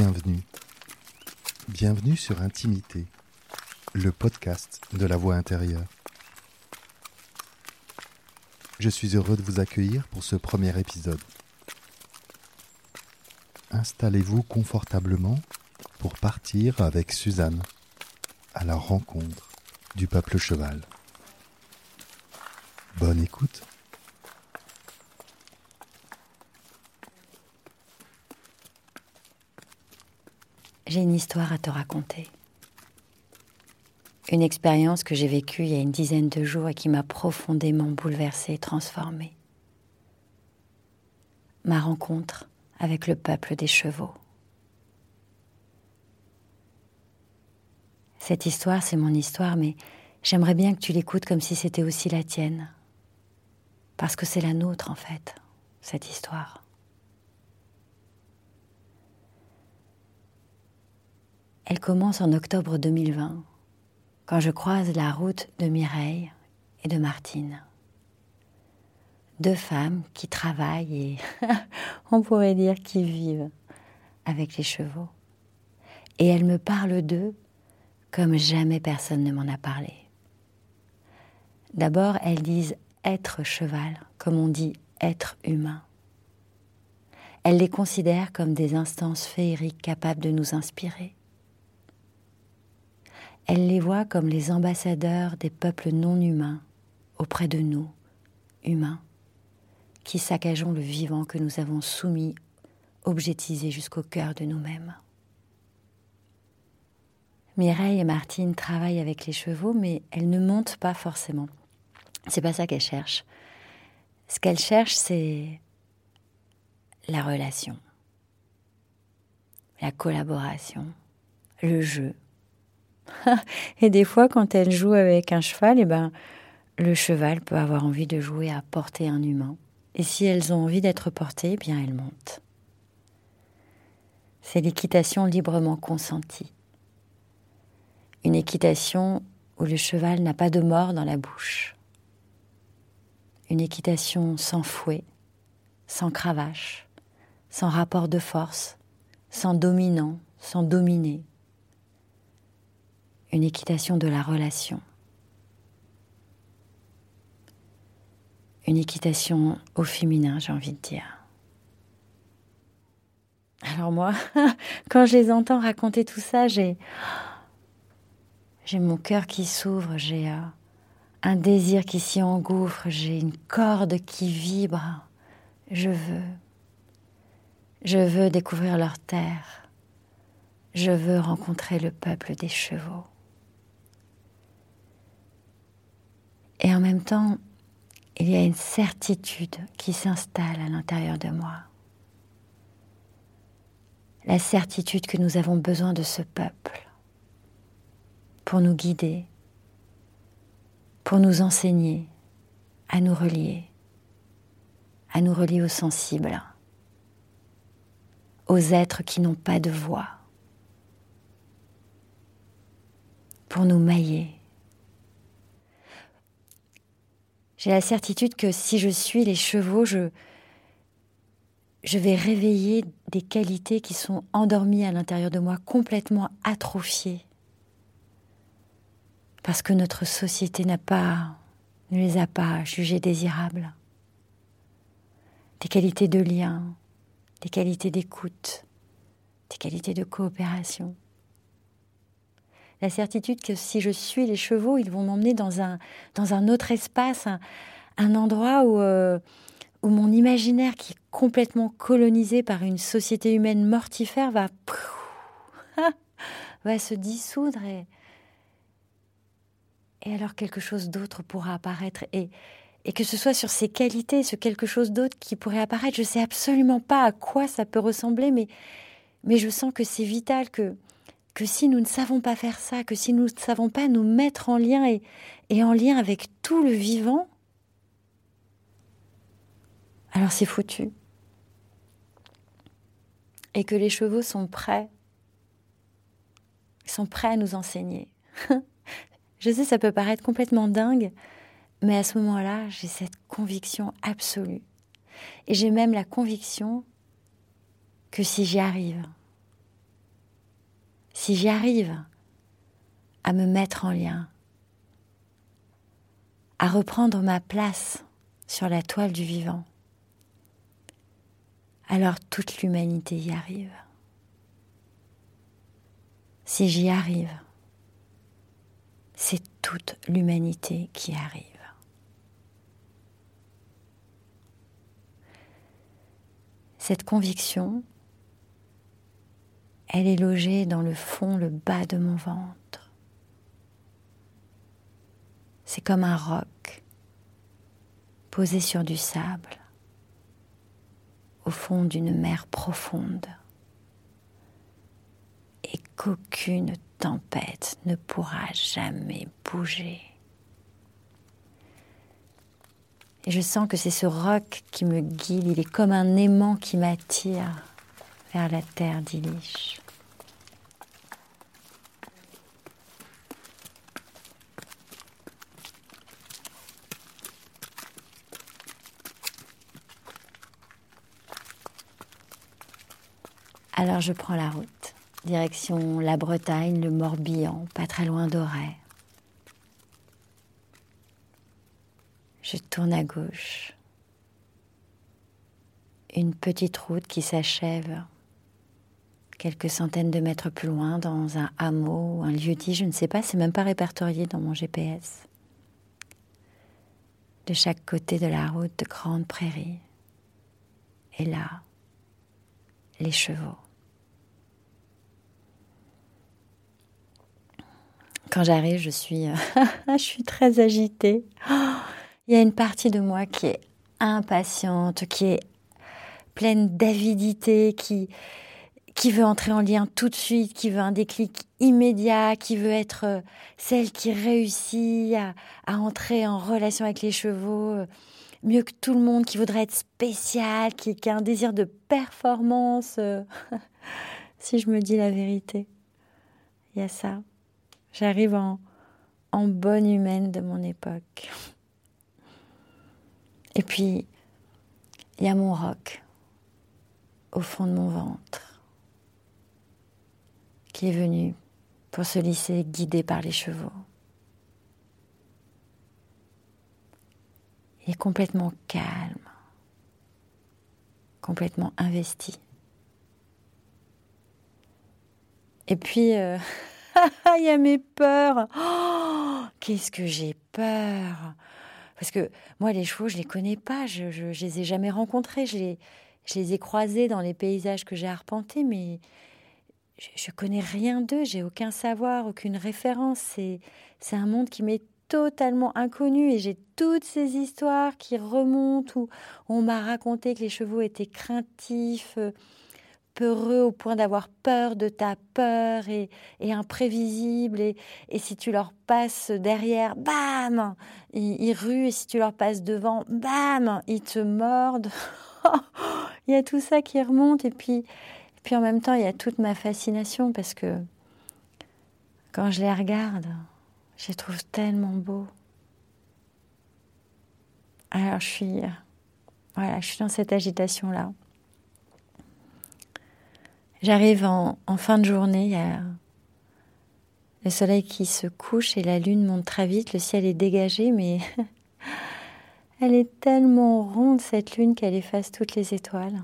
Bienvenue. Bienvenue sur Intimité, le podcast de la voix intérieure. Je suis heureux de vous accueillir pour ce premier épisode. Installez-vous confortablement pour partir avec Suzanne à la rencontre du peuple cheval. Bonne écoute. Une histoire à te raconter. Une expérience que j'ai vécue il y a une dizaine de jours et qui m'a profondément bouleversée et transformée. Ma rencontre avec le peuple des chevaux. Cette histoire, c'est mon histoire, mais j'aimerais bien que tu l'écoutes comme si c'était aussi la tienne. Parce que c'est la nôtre, en fait, cette histoire. Elle commence en octobre 2020, quand je croise la route de Mireille et de Martine. Deux femmes qui travaillent et on pourrait dire qui vivent avec les chevaux. Et elles me parlent d'eux comme jamais personne ne m'en a parlé. D'abord, elles disent être cheval, comme on dit être humain. Elles les considèrent comme des instances féeriques capables de nous inspirer. Elle les voit comme les ambassadeurs des peuples non humains auprès de nous, humains, qui saccageons le vivant que nous avons soumis, objetisé jusqu'au cœur de nous-mêmes. Mireille et Martine travaillent avec les chevaux, mais elles ne montent pas forcément. C'est pas ça qu'elles cherchent. Ce qu'elles cherchent, c'est la relation, la collaboration, le jeu, et des fois, quand elle joue avec un cheval, eh ben, le cheval peut avoir envie de jouer à porter un humain. Et si elles ont envie d'être portées, eh bien elles montent. C'est l'équitation librement consentie. Une équitation où le cheval n'a pas de mort dans la bouche. Une équitation sans fouet, sans cravache, sans rapport de force, sans dominant, sans dominer, une équitation de la relation. Une équitation au féminin, j'ai envie de dire. Alors moi, quand je les entends raconter tout ça, j'ai j'ai mon cœur qui s'ouvre, j'ai euh, un désir qui s'y engouffre, j'ai une corde qui vibre. Je veux. Je veux découvrir leur terre. Je veux rencontrer le peuple des chevaux. Et en même temps, il y a une certitude qui s'installe à l'intérieur de moi. La certitude que nous avons besoin de ce peuple pour nous guider, pour nous enseigner à nous relier, à nous relier aux sensibles, aux êtres qui n'ont pas de voix, pour nous mailler J'ai la certitude que si je suis les chevaux, je, vais réveiller des qualités qui sont endormies à l'intérieur de moi, complètement atrophiées. Parce que notre société n'a pas, ne les a pas jugées désirables. Des qualités de lien, des qualités d'écoute, des qualités de coopération la certitude que si je suis les chevaux, ils vont m'emmener dans un, dans un autre espace, un, endroit où, euh, où mon imaginaire qui est complètement colonisé par une société humaine mortifère va, va se dissoudre et, et alors quelque chose d'autre pourra apparaître. Et, et que ce soit sur ces qualités, ce quelque chose d'autre qui pourrait apparaître, je ne sais absolument pas à quoi ça peut ressembler, mais, mais je sens que c'est vital que que si nous ne savons pas faire ça, que si nous ne savons pas nous mettre en lien et, et en lien avec tout le vivant, alors c'est foutu. Et que les chevaux sont prêts, sont prêts à nous enseigner. Je sais, ça peut paraître complètement dingue, mais à ce moment-là, j'ai cette conviction absolue. Et j'ai même la conviction que si j'y arrive, si j'y arrive à me mettre en lien, à reprendre ma place sur la toile du vivant, alors toute l'humanité y arrive. Si j'y arrive, c'est toute l'humanité qui arrive. Cette conviction, elle est logée dans le fond, le bas de mon ventre. C'est comme un roc posé sur du sable au fond d'une mer profonde et qu'aucune tempête ne pourra jamais bouger. Et je sens que c'est ce roc qui me guide, il est comme un aimant qui m'attire vers la terre d'Ilish. Alors je prends la route, direction la Bretagne, le Morbihan, pas très loin d'Auray. Je tourne à gauche. Une petite route qui s'achève quelques centaines de mètres plus loin dans un hameau, un lieu dit, je ne sais pas, c'est même pas répertorié dans mon GPS. De chaque côté de la route, de grandes prairies. Et là, les chevaux. Quand j'arrive, je suis, je suis très agitée. Il y a une partie de moi qui est impatiente, qui est pleine d'avidité, qui, qui veut entrer en lien tout de suite, qui veut un déclic immédiat, qui veut être euh, celle qui réussit à, entrer en relation avec les chevaux euh, mieux que tout le monde, qui voudrait être spéciale, qui, a un désir de performance. Euh, si je me dis la vérité, il y a ça. J'arrive en, en bonne humaine de mon époque. Et puis, il y a mon roc au fond de mon ventre qui est venu pour se lisser guidé par les chevaux. Il est complètement calme, complètement investi. Et puis, euh, il y a mes peurs. Oh, Qu'est-ce que j'ai peur Parce que moi, les chevaux, je les connais pas. Je, je, je les ai jamais rencontrés. Je les, je les ai croisés dans les paysages que j'ai arpentés, mais je, connais rien d'eux. J'ai aucun savoir, aucune référence. C'est, c'est un monde qui m'est totalement inconnu et j'ai toutes ces histoires qui remontent où on m'a raconté que les chevaux étaient craintifs. Euh, peureux au point d'avoir peur de ta peur et, et imprévisible. Et, si tu leur passes derrière, bam, ils, ils, ruent. Et si tu leur passes devant, bam, ils te mordent. il y a tout ça qui remonte. Et puis, puis en même temps, il y a toute ma fascination parce que quand je les regarde, je les trouve tellement beaux. Alors je suis, dans cette agitation-là. J'arrive en, en, fin de journée, il y a le soleil qui se couche et la lune monte très vite, le ciel est dégagé, mais elle est tellement ronde cette lune qu'elle efface toutes les étoiles.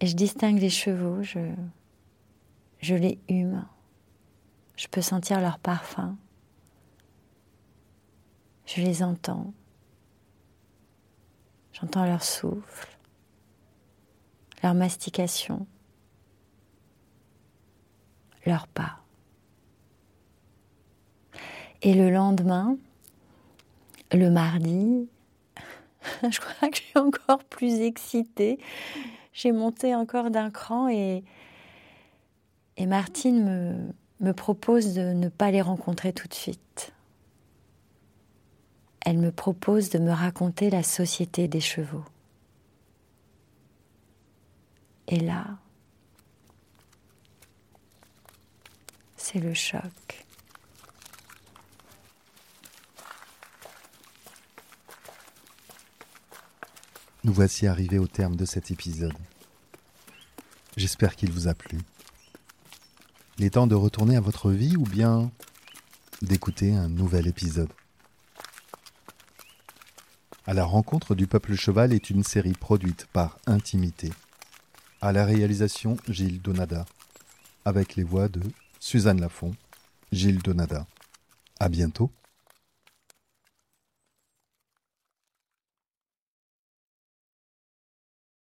Et je distingue les chevaux, je, les hume, je peux sentir leur parfum, je les entends, j'entends leur souffle leur mastication, leurs pas. Et le lendemain, le mardi, je crois que je suis encore plus excitée. J'ai monté encore d'un cran et, Martine me propose de ne pas les rencontrer tout de suite. Elle me propose de me raconter la société des chevaux. Et là, c'est le choc. Nous voici arrivés au terme de cet épisode. J'espère qu'il vous a plu. Il est temps de retourner à votre vie ou bien d'écouter un nouvel épisode. À la rencontre du peuple cheval est une série produite par Intimité. À la réalisation Gilles Donada, avec les voix de Suzanne Lafont, Gilles Donada. À bientôt